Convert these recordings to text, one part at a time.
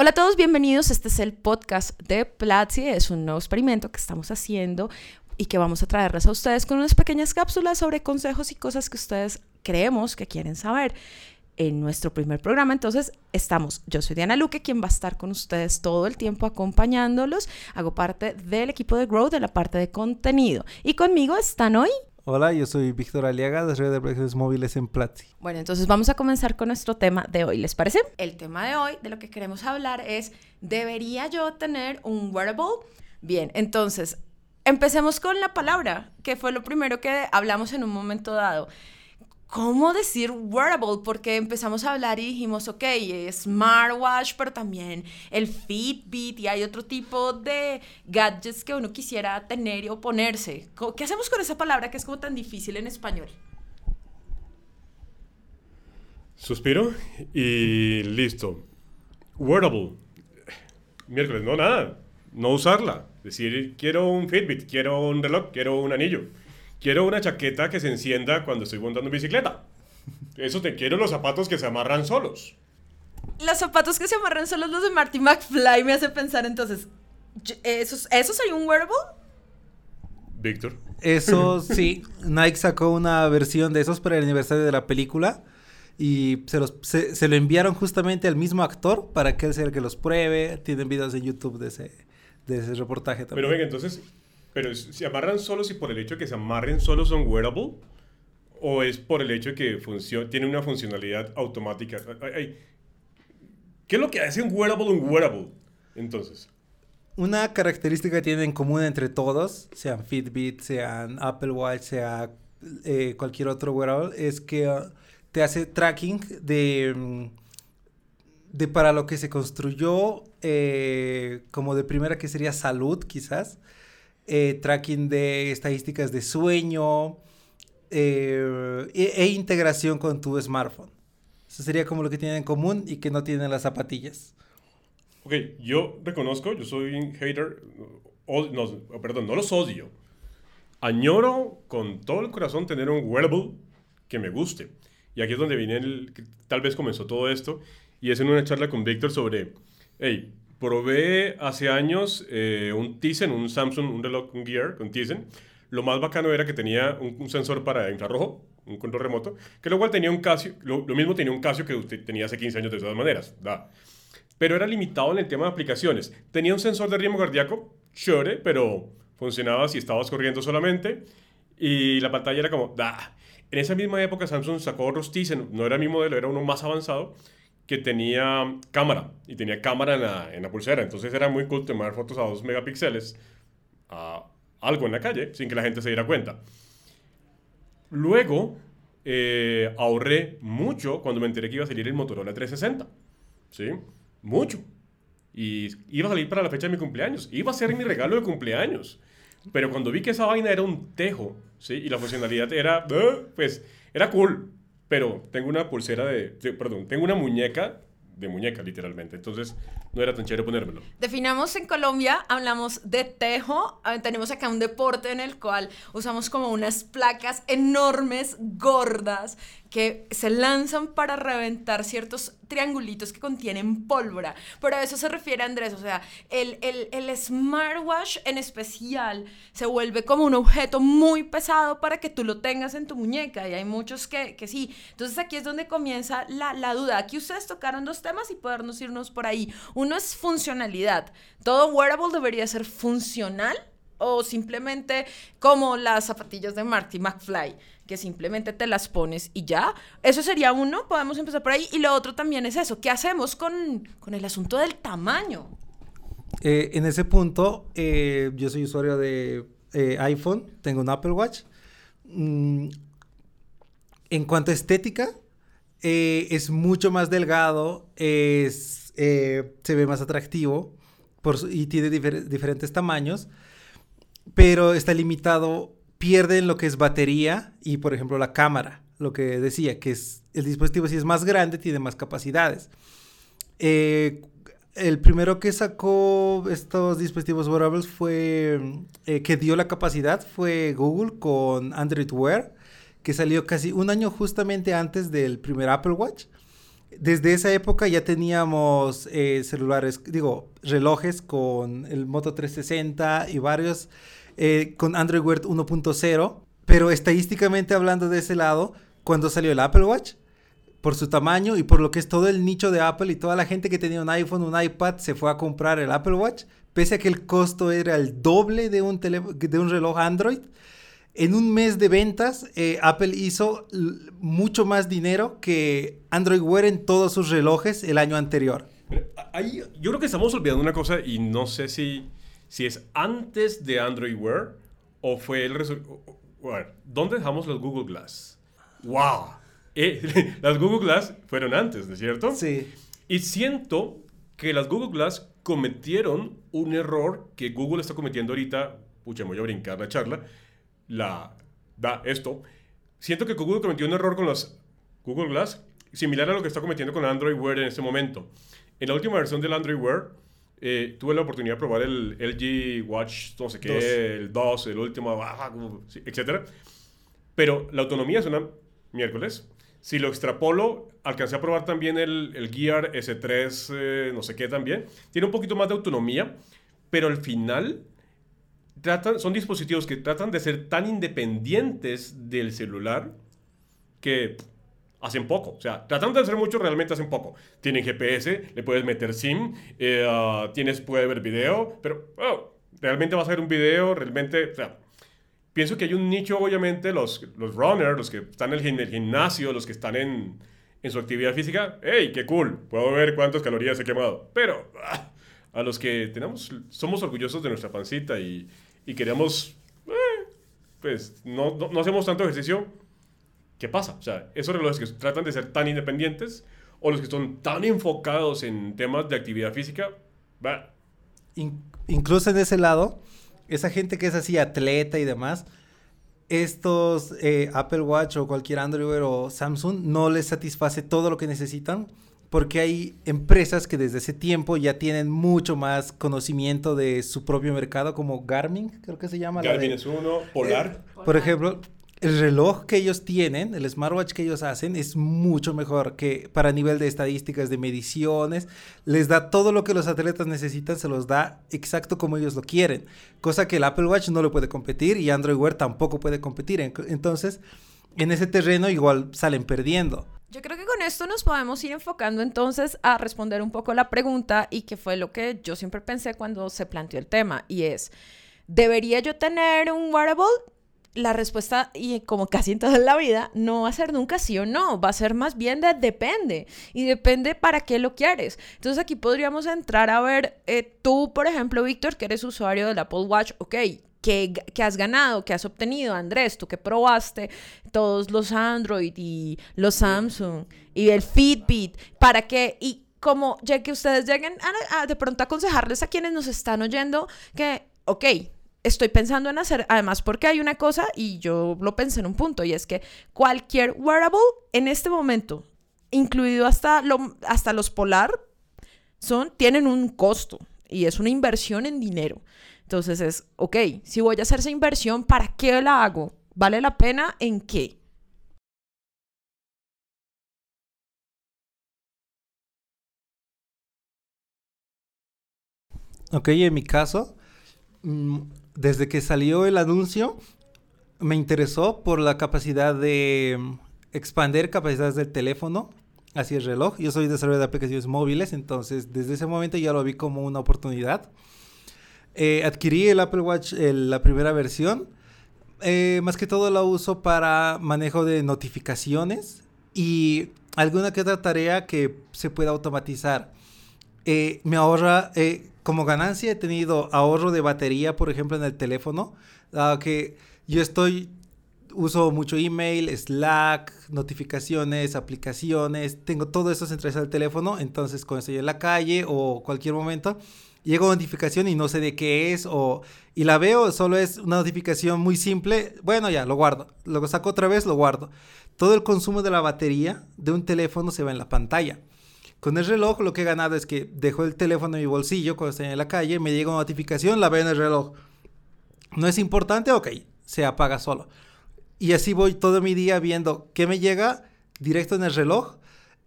Hola a todos, bienvenidos. Este es el podcast de Platzi. Es un nuevo experimento que estamos haciendo y que vamos a traerles a ustedes con unas pequeñas cápsulas sobre consejos y cosas que ustedes creemos que quieren saber en nuestro primer programa. Entonces, estamos, yo soy Diana Luque, quien va a estar con ustedes todo el tiempo acompañándolos. Hago parte del equipo de Grow, de la parte de contenido. Y conmigo están hoy Hola, yo soy Víctor Aliaga, de Red de Proyectos Móviles en Platzi. Bueno, entonces vamos a comenzar con nuestro tema de hoy, ¿les parece? El tema de hoy, de lo que queremos hablar es, ¿debería yo tener un wearable? Bien, entonces, empecemos con la palabra, que fue lo primero que hablamos en un momento dado. ¿Cómo decir wearable? Porque empezamos a hablar y dijimos, ok, smartwatch, pero también el Fitbit y hay otro tipo de gadgets que uno quisiera tener o ponerse. ¿Qué hacemos con esa palabra que es como tan difícil en español? Suspiro y listo. Wearable. Miércoles, no nada. No usarla. Decir, quiero un Fitbit, quiero un reloj, quiero un anillo. Quiero una chaqueta que se encienda cuando estoy montando en bicicleta. Eso te quiero los zapatos que se amarran solos. Los zapatos que se amarran solos, los de Marty McFly, me hace pensar entonces. ¿Eso, ¿Eso sería un wearable? Víctor. Eso sí, Nike sacó una versión de esos para el aniversario de la película y se, los, se, lo enviaron justamente al mismo actor para que él sea el que los pruebe. Tienen videos en YouTube de ese, de ese reportaje también. Pero venga, entonces, pero se amarran solos y por el hecho de que se amarren solos son wearable o es por el hecho de que tiene una funcionalidad automática. ¿Qué es lo que hace un wearable un wearable? Entonces. Una característica que tienen en común entre todos, sean Fitbit, sean Apple Watch, sea eh, cualquier otro wearable, es que uh, te hace tracking de, mm, de para lo que se construyó, eh, como de primera que sería salud, quizás eh, tracking de estadísticas de sueño eh, e, e, integración con tu smartphone. Eso sería como lo que tienen en común y que no tienen las zapatillas. Ok, yo reconozco, yo soy un hater, no, perdón, no los odio. Añoro con todo el corazón tener un wearable que me guste. Y aquí es donde viene el, tal vez comenzó todo esto, y es en una charla con Víctor sobre, hey, Probé hace años eh, un Tizen, un Samsung, un reloj, un Gear con Tizen. Lo más bacano era que tenía un, sensor para infrarrojo, un control remoto, que luego tenía un Casio, lo, mismo tenía un Casio que usted tenía hace 15 años de todas maneras, da. Pero era limitado en el tema de aplicaciones. Tenía un sensor de ritmo cardíaco, chévere, pero funcionaba si estabas corriendo solamente. Y la pantalla era como, da. En esa misma época Samsung sacó otros Tizen, no era mi modelo, era uno más avanzado, que tenía cámara y tenía cámara en la, en la, pulsera. Entonces era muy cool tomar fotos a 2 megapíxeles a algo en la calle sin que la gente se diera cuenta. Luego eh, ahorré mucho cuando me enteré que iba a salir el Motorola 360. ¿Sí? Mucho. Y iba a salir para la fecha de mi cumpleaños. Iba a ser mi regalo de cumpleaños. Pero cuando vi que esa vaina era un tejo, ¿sí? Y la funcionalidad era, pues, era cool pero tengo una pulsera de, perdón, tengo una muñeca de muñeca, literalmente. Entonces, no era tan chévere ponérmelo. Definamos en Colombia, hablamos de tejo. Ah, tenemos acá un deporte en el cual usamos como unas placas enormes, gordas, que se lanzan para reventar ciertos triangulitos que contienen pólvora. Pero a eso se refiere Andrés, o sea, el, el, smartwatch en especial se vuelve como un objeto muy pesado para que tú lo tengas en tu muñeca y hay muchos que, que sí. Entonces aquí es donde comienza la, la duda. Aquí ustedes tocaron dos temas y podernos irnos por ahí. Uno es funcionalidad. Todo wearable debería ser funcional o simplemente como las zapatillas de Marty McFly, que simplemente te las pones y ya. Eso sería uno, podemos empezar por ahí. Y lo otro también es eso, ¿qué hacemos con, el asunto del tamaño? Eh, en ese punto, eh, yo soy usuario de eh, iPhone, tengo un Apple Watch. Mm, en cuanto a estética, es mucho más delgado, es, se ve más atractivo y tiene diferentes tamaños pero está limitado, pierden lo que es batería y, por ejemplo, la cámara, lo que decía, que es el dispositivo si es más grande, tiene más capacidades. Eh, el primero que sacó estos dispositivos wearables fue, eh, que dio la capacidad, fue Google con Android Wear, que salió casi un año justamente antes del primer Apple Watch. Desde esa época ya teníamos eh, celulares, digo, relojes con el Moto 360 y varios eh, con Android Wear 1.0, pero estadísticamente hablando de ese lado, cuando salió el Apple Watch, por su tamaño y por lo que es todo el nicho de Apple y toda la gente que tenía un iPhone, un iPad, se fue a comprar el Apple Watch, pese a que el costo era el doble de un, de un reloj Android. En un mes de ventas, eh, Apple hizo mucho más dinero que Android Wear en todos sus relojes el año anterior. Ahí, yo creo que estamos olvidando una cosa y no sé si, si es antes de Android Wear o fue el resultado. ¿Dónde dejamos los Google Glass? ¡Wow! Eh, las Google Glass fueron antes, ¿no es cierto? Sí. Y siento que las Google Glass cometieron un error que Google está cometiendo ahorita. Pucha, me voy a brincar la charla. La, da esto. Siento que Google cometió un error con las Google Glass similar a lo que está cometiendo con Android Wear en este momento. En la última versión del Android Wear, eh, tuve la oportunidad de probar el LG Watch, no sé qué, el 2, el último, etc. Pero la autonomía es una miércoles. Si lo extrapolo, alcancé a probar también el, el Gear S3, eh, no sé qué también. Tiene un poquito más de autonomía, pero al final tratan, son dispositivos que tratan de ser tan independientes del celular que hacen poco. O sea, tratan de hacer mucho, realmente hacen poco. Tienen GPS, le puedes meter SIM, eh, ah, tienes, puede ver video, pero oh, realmente vas a ver un video, realmente, o sea, pienso que hay un nicho, obviamente, los, los runners, los que están en el, gimnasio, los que están en, en, su actividad física. ¡Hey, qué cool! Puedo ver cuántas calorías he quemado. Pero ah, a los que tenemos, somos orgullosos de nuestra pancita y, y queremos, eh, pues, no, no, hacemos tanto ejercicio. ¿Qué pasa? O sea, esos relojes que tratan de ser tan independientes o los que son tan enfocados en temas de actividad física, va. incluso en ese lado, esa gente que es así atleta y demás, estos eh, Apple Watch o cualquier Android o Samsung no les satisface todo lo que necesitan porque hay empresas que desde ese tiempo ya tienen mucho más conocimiento de su propio mercado, como Garmin, creo que se llama. Garmin es uno, Polar. Eh, por ejemplo, el reloj que ellos tienen, el smartwatch que ellos hacen, es mucho mejor que para nivel de estadísticas, de mediciones. Les da todo lo que los atletas necesitan, se los da exacto como ellos lo quieren. Cosa que el Apple Watch no le puede competir y Android Wear tampoco puede competir. Entonces, en ese terreno igual salen perdiendo. Yo creo que con esto nos podemos ir enfocando entonces a responder un poco la pregunta y que fue lo que yo siempre pensé cuando se planteó el tema y es, ¿debería yo tener un wearable? la respuesta, y como casi en toda la vida, no va a ser nunca sí o no, va a ser más bien de depende. Y depende para qué lo quieres. Entonces aquí podríamos entrar a ver, eh, tú, por ejemplo, Víctor, que eres usuario del Apple Watch, ok, ¿qué, has ganado? ¿Qué has obtenido? Andrés, tú que probaste todos los Android y los Samsung y el Fitbit, ¿para qué? Y como ya que ustedes lleguen a, de pronto aconsejarles a quienes nos están oyendo que, ok, estoy pensando en hacer, además porque hay una cosa y yo lo pensé en un punto y es que cualquier wearable en este momento, incluido hasta, lo, hasta los polar, son, tienen un costo y es una inversión en dinero. Entonces es, ok, si voy a hacer esa inversión, ¿para qué la hago? ¿Vale la pena en qué? Ok, en mi caso, mm, desde que salió el anuncio, me interesó por la capacidad de mm, expandir capacidades del teléfono hacia el reloj. Yo soy desarrollador de aplicaciones móviles, entonces desde ese momento ya lo vi como una oportunidad. Eh, adquirí el Apple Watch, la primera versión. Eh, más que todo la uso para manejo de notificaciones y alguna que otra tarea que se pueda automatizar. Eh, me ahorra, como ganancia he tenido ahorro de batería, por ejemplo, en el teléfono, dado que yo estoy, uso mucho email, Slack, notificaciones, aplicaciones, tengo todo eso centralizado en el teléfono, entonces cuando estoy en la calle o cualquier momento, llega una notificación y no sé de qué es o y la veo, solo es una notificación muy simple, bueno ya, lo guardo, luego saco otra vez, lo guardo. Todo el consumo de la batería de un teléfono se va en la pantalla. Con el reloj lo que he ganado es que dejo el teléfono en mi bolsillo cuando estoy en la calle, me llega una notificación, la veo en el reloj. ¿No es importante? Ok, se apaga solo. Y así voy todo mi día viendo qué me llega directo en el reloj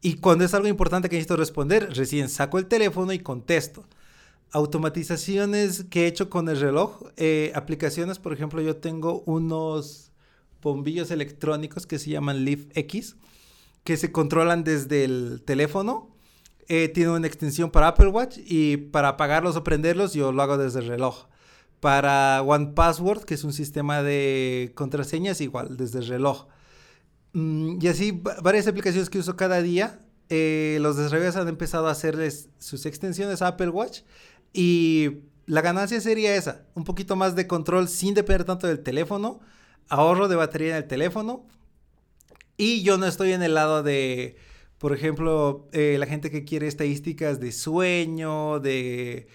Y cuando es algo importante que necesito responder, recién saco el teléfono y contesto. Automatizaciones que he hecho con el reloj, eh, aplicaciones, por ejemplo, yo tengo unos bombillos electrónicos que se llaman Leaf X, que se controlan desde el teléfono. Eh, tiene una extensión para Apple Watch y para apagarlos o prenderlos yo lo hago desde el reloj. Para One Password, que es un sistema de contraseñas, igual, desde el reloj. Mm, y así varias aplicaciones que uso cada día. Eh, los desarrolladores han empezado a hacerles sus extensiones a Apple Watch y la ganancia sería esa, un poquito más de control sin depender tanto del teléfono, ahorro de batería en el teléfono y yo no estoy en el lado de, por ejemplo, eh, la gente que quiere estadísticas de sueño, de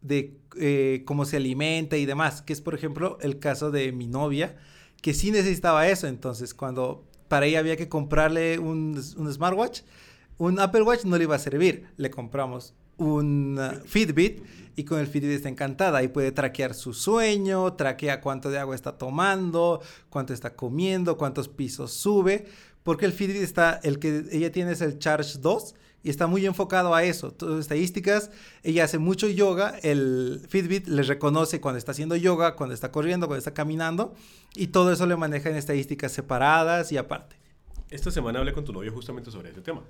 de eh, cómo se alimenta y demás, que es por ejemplo el caso de mi novia, que sí necesitaba eso, entonces cuando para ella había que comprarle un, un smartwatch, un Apple Watch no le iba a servir, le compramos un uh, Fitbit y con el Fitbit está encantada y puede traquear su sueño, traquea cuánto de agua está tomando, cuánto está comiendo, cuántos pisos sube, porque el Fitbit está, el que ella tiene es el Charge 2 y está muy enfocado a eso. Todas estadísticas, ella hace mucho yoga, el Fitbit le reconoce cuando está haciendo yoga, cuando está corriendo, cuando está caminando y todo eso le maneja en estadísticas separadas y aparte. Esta semana hablé con tu novio justamente sobre ese tema.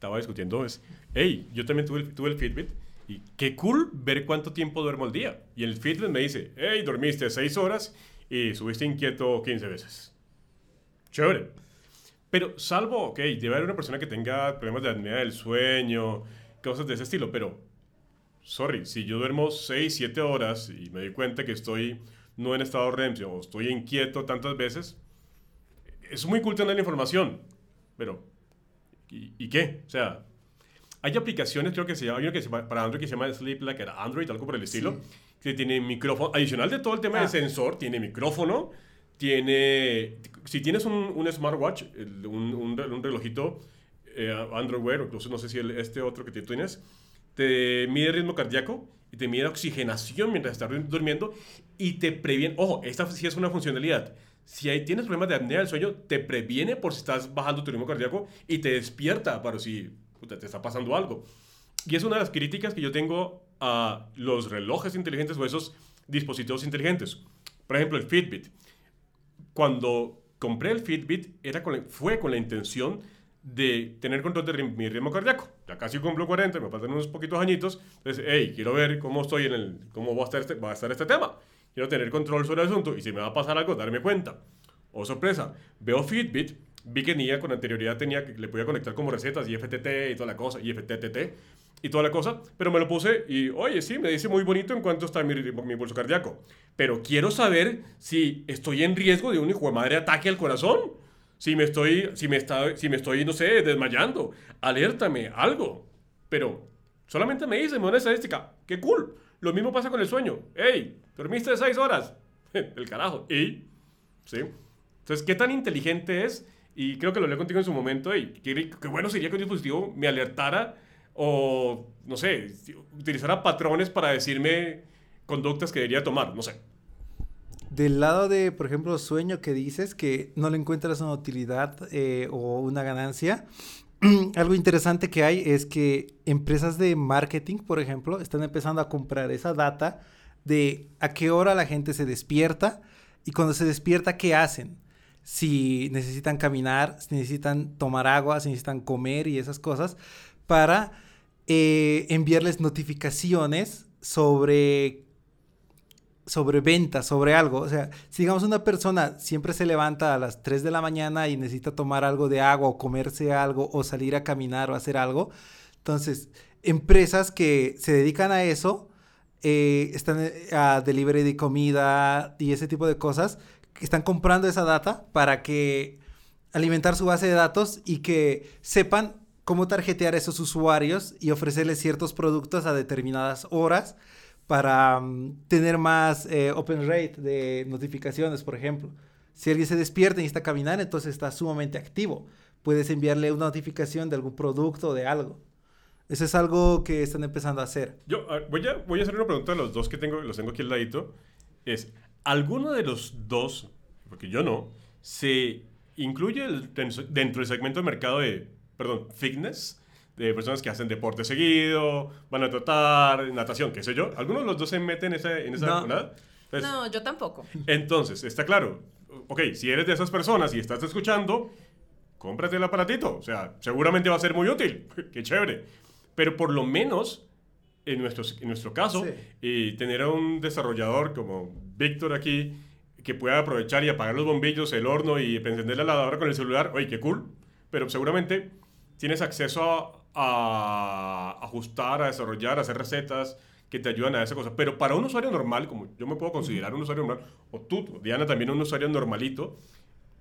Estaba discutiendo, es, hey, yo también tuve, tuve el Fitbit y qué cool ver cuánto tiempo duermo al día. Y el Fitbit me dice, hey, dormiste 6 horas y subiste inquieto 15 veces. Chévere. Pero salvo, ok, debe haber una persona que tenga problemas de apnea del sueño, cosas de ese estilo, pero, sorry, si yo duermo 6, 7 horas y me doy cuenta que estoy no en estado REM o estoy inquieto tantas veces, es muy cool tener la información, pero, ¿y, qué? O sea, hay aplicaciones, creo que se llama, hay una que se llama, para Android que se llama Sleep Like Android, algo por el estilo, que tiene micrófono, adicional de todo el tema de ah. sensor, tiene micrófono, tiene, si tienes un, un smartwatch, un, un, relojito eh, Android Wear, incluso no sé si este otro que tienes, te mide ritmo cardíaco y te mide oxigenación mientras estás durmiendo y te previene, ojo, esta sí es una funcionalidad. Si hay, tienes problemas de apnea del sueño, te previene por si estás bajando tu ritmo cardíaco y te despierta para si te está pasando algo. Y es una de las críticas que yo tengo a los relojes inteligentes o esos dispositivos inteligentes. Por ejemplo, el Fitbit cuando compré el Fitbit era fue con la intención de tener control de mi ritmo cardíaco. Ya casi cumplo 40, me faltan unos poquitos añitos. Entonces, hey, quiero ver cómo estoy en el, cómo va a estar este, va a estar este tema. Quiero tener control sobre el asunto y si me va a pasar algo, darme cuenta. Oh, sorpresa, veo Fitbit, vi que tenía con anterioridad tenía que le podía conectar como recetas y FTT y toda la cosa, y FTTT y toda la cosa, pero me lo puse y, oye, sí, me dice muy bonito en cuanto está mi, mi pulso cardíaco. Pero quiero saber si estoy en riesgo de un hijo de madre ataque al corazón. Si me estoy, si me está, si me estoy, no sé, desmayando. Alértame, algo. Pero solamente me dice, me da una estadística. ¡Qué cool! Lo mismo pasa con el sueño. ¡Ey! ¿Dormiste seis horas? el carajo. ¿Y? ¿Sí? Entonces, ¿qué tan inteligente es? Y creo que lo leí contigo en su momento. Y qué, qué bueno sería que un dispositivo me alertara o, no sé, utilizara patrones para decirme conductas que debería tomar, no sé. Del lado de, por ejemplo, sueño que dices que no le encuentras una utilidad eh, o una ganancia, algo interesante que hay es que empresas de marketing, por ejemplo, están empezando a comprar esa data de a qué hora la gente se despierta y cuando se despierta, ¿qué hacen? Si necesitan caminar, si necesitan tomar agua, si necesitan comer y esas cosas, para eh, enviarles notificaciones sobre sobre ventas, sobre algo. O sea, si una persona siempre se levanta a las 3 de la mañana y necesita tomar algo de agua o comerse algo o salir a caminar o hacer algo, entonces empresas que se dedican a eso, eh, están eh, a delivery de comida y ese tipo de cosas, están comprando esa data para que alimentar su base de datos y que sepan cómo tarjetear a esos usuarios y ofrecerles ciertos productos a determinadas horas para mm, tener más eh, open rate de notificaciones, por ejemplo. Si alguien se despierta y está caminando, entonces está sumamente activo. Puedes enviarle una notificación de algún producto o de algo. Eso es algo que están empezando a hacer. Yo voy, a, voy a hacer una pregunta a los dos que tengo, los tengo aquí al ladito. Es, ¿alguno de los dos, porque yo no, se incluye dentro del segmento de mercado de perdón, fitness, de personas que hacen deporte seguido, van a trotar, natación, qué sé yo. ¿Algunos de los dos se meten en esa, en esa No. jornada? Pues, No, yo tampoco. Entonces, está claro. Ok, si eres de esas personas y estás escuchando, cómprate el aparatito. O sea, seguramente va a ser muy útil. Qué chévere. Pero por lo menos, en, nuestros, en nuestro caso, Sí. y tener a un desarrollador como Víctor aquí, que pueda aprovechar y apagar los bombillos, el horno y encender la lavadora con el celular, oye, qué cool. Pero seguramente tienes acceso a, a ajustar, a desarrollar, a hacer recetas que te ayudan a esa cosa. Pero para un usuario normal, como yo me puedo considerar un usuario normal, o tú, Diana, también un usuario normalito,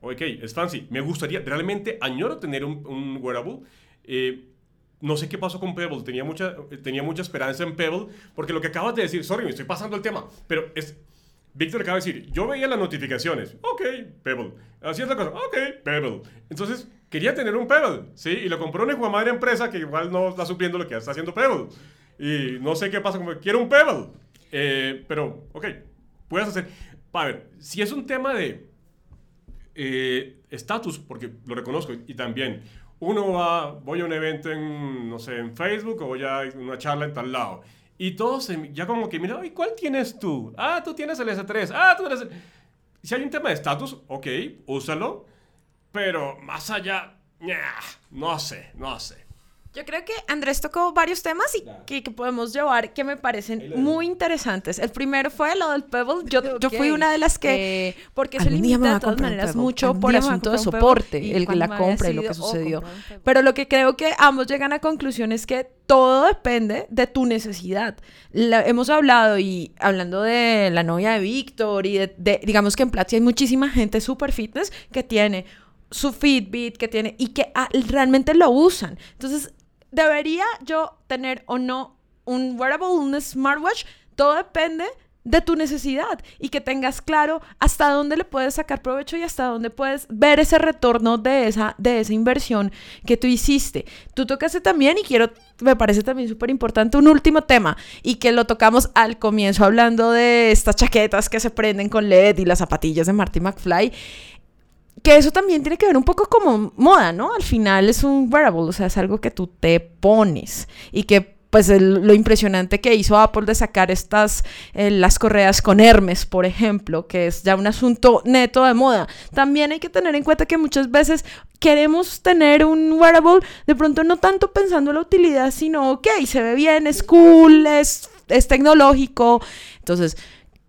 ok, es fancy. Me gustaría, realmente añoro tener un, un wearable. Eh, no sé qué pasó con Pebble, tenía mucha, tenía mucha esperanza en Pebble, porque lo que acabas de decir, sorry, me estoy pasando el tema, pero es, Víctor acaba de decir, yo veía las notificaciones, ok, Pebble, hacía otra cosa, ok, Pebble. Entonces, quería tener un Pebble, ¿sí? Y lo compró una hijo madre empresa que igual no está supliendo lo que está haciendo Pebble. Y no sé qué pasa, como, quiero un Pebble. Eh, pero, ok, puedes hacer, a ver, si es un tema de eh, estatus, porque lo reconozco, y también uno va, voy a un evento en, no sé, en Facebook o voy a una charla en tal lado, y todos ya como que, mira, ¿y cuál tienes tú? Ah, tú tienes el S3, ah, tú tienes el... Si hay un tema de estatus, ok, úsalo, pero más allá, no sé, no sé. Yo creo que Andrés tocó varios temas y que, que podemos llevar que me parecen muy interesantes. El primero fue lo del Pebble. Yo, yo fui una de las que... Eh, porque se limita de todas maneras mucho Algún por a asunto de soporte, el, la compra y lo que oh, sucedió. Pero lo que creo que ambos llegan a conclusión es que todo depende de tu necesidad. La- hemos hablado y hablando de la novia de Víctor y de, de- digamos que en Platzi hay muchísima gente super fitness que tiene su Fitbit, que tiene y que ah, realmente lo usan. Entonces, ¿debería yo tener o no un wearable, un smartwatch? Todo depende de tu necesidad y que tengas claro hasta dónde le puedes sacar provecho y hasta dónde puedes ver ese retorno de esa, de esa inversión que tú hiciste. Tú tocaste también y quiero, me parece también súper importante un último tema y que lo tocamos al comienzo hablando de estas chaquetas que se prenden con LED y las zapatillas de Marty McFly que eso también tiene que ver un poco como moda, ¿no? Al final es un wearable, o sea, es algo que tú te pones y que pues lo impresionante que hizo Apple de sacar estas, eh, las correas con Hermes, por ejemplo, que es ya un asunto neto de moda. También hay que tener en cuenta que muchas veces queremos tener un wearable, de pronto no tanto pensando en la utilidad, sino, ok, se ve bien, es cool, es, es tecnológico. Entonces,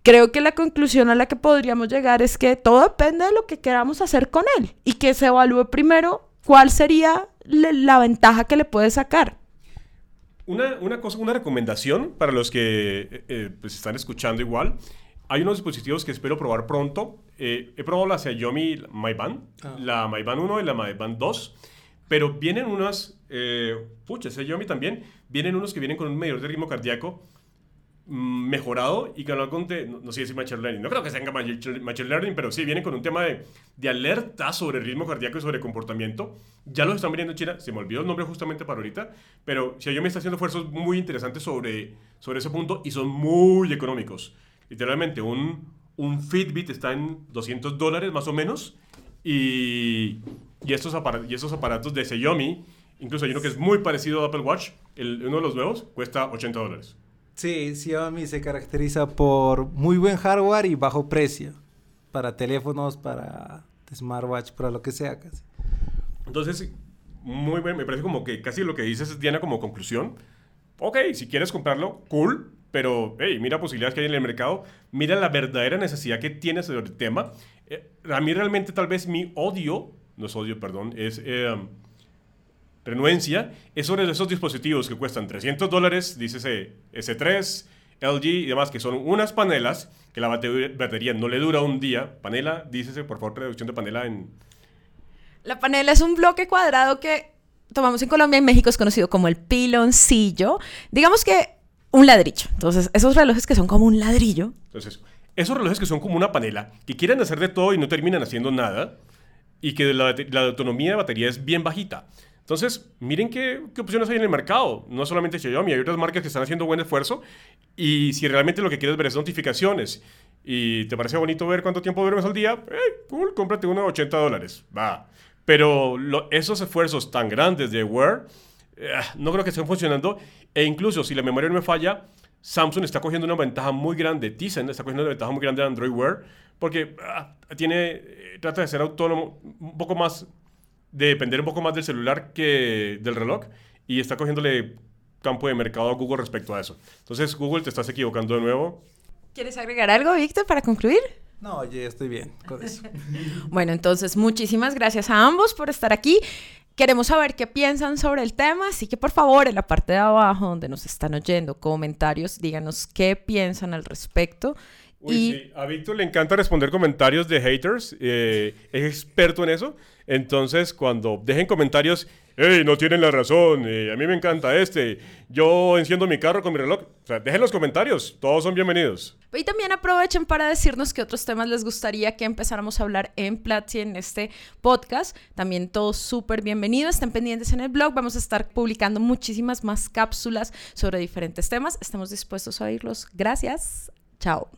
creo que la conclusión a la que podríamos llegar es que todo depende de lo que queramos hacer con él y que se evalúe primero cuál sería la ventaja que le puede sacar. Una, una cosa, una recomendación para los que eh, eh, pues están escuchando igual. Hay unos dispositivos que espero probar pronto. Eh, he probado la Xiaomi My Band, Ah. la My Band 1 y la My Band 2. Pero vienen unas, eh, pucha, Xiaomi también, vienen unos que vienen con un medidor de ritmo cardíaco mejorado y con algún de, no, no sé si Machine Learning, no creo que tenga Machine Learning, pero sí vienen con un tema de, de alerta sobre ritmo cardíaco y sobre comportamiento. Ya los están vendiendo en China, se me olvidó el nombre justamente para ahorita, pero Xiaomi está haciendo esfuerzos muy interesantes sobre, sobre ese punto y son muy económicos. Literalmente, un, un Fitbit está en 200 dólares más o menos y, y, estos apara- y estos aparatos de Xiaomi, incluso hay uno que es muy parecido a Apple Watch, uno de los nuevos, cuesta 80 dólares. Sí, Xiaomi se caracteriza por muy buen hardware y bajo precio. Para teléfonos, para smartwatch, para lo que sea casi. Entonces, muy bien, me parece como que casi lo que dices, Diana, como conclusión. Ok, si quieres comprarlo, cool, pero hey, mira posibilidades que hay en el mercado, mira la verdadera necesidad que tienes sobre el tema. Eh, a mí realmente tal vez mi odio, no es odio, perdón, es eh, renuencia, es sobre esos dispositivos que cuestan 300 dólares, dícese S3, LG y demás, que son unas panelas que la bate- batería no le dura un día. Panela, dícese, por favor, reducción de panela en La panela es un bloque cuadrado que tomamos en Colombia y México es conocido como el piloncillo. Digamos que un ladrillo. Entonces, esos relojes que son como un ladrillo. Entonces, esos relojes que son como una panela, que quieren hacer de todo y no terminan haciendo nada, y que la, la autonomía de batería es bien bajita. Entonces, miren qué, qué opciones hay en el mercado. No solamente Xiaomi, hay otras marcas que están haciendo buen esfuerzo. Y si realmente lo que quieres ver es notificaciones y te parece bonito ver cuánto tiempo duermes al día, hey, cool, cómprate uno de 80 dólares. Va. Pero esos esfuerzos tan grandes de Wear, eh, no creo que estén funcionando. E incluso si la memoria no me falla, Samsung está cogiendo una ventaja muy grande, Tizen está cogiendo una ventaja muy grande de Android Wear, porque ah, tiene, eh, trata de ser autónomo un poco más, de depender un poco más del celular que del reloj, y está cogiéndole campo de mercado a Google respecto a eso. Entonces, Google, te estás equivocando de nuevo. ¿Quieres agregar algo, Víctor, para concluir? No, oye, estoy bien con eso. bueno, entonces muchísimas gracias a ambos por estar aquí. Queremos saber qué piensan sobre el tema, así que por favor en la parte de abajo donde nos están oyendo comentarios, díganos qué piensan al respecto. Uy, y... sí. A Víctor le encanta responder comentarios de haters, eh, es experto en eso. Entonces, cuando dejen comentarios, hey, no tienen la razón, eh, a mí me encanta este, yo enciendo mi carro con mi reloj. O sea, dejen los comentarios, todos son bienvenidos. Y también aprovechen para decirnos qué otros temas les gustaría que empezáramos a hablar en Platzi en este podcast. También todos súper bienvenidos, estén pendientes en el blog, vamos a estar publicando muchísimas más cápsulas sobre diferentes temas. Estamos dispuestos a oírlos. Gracias. Chao.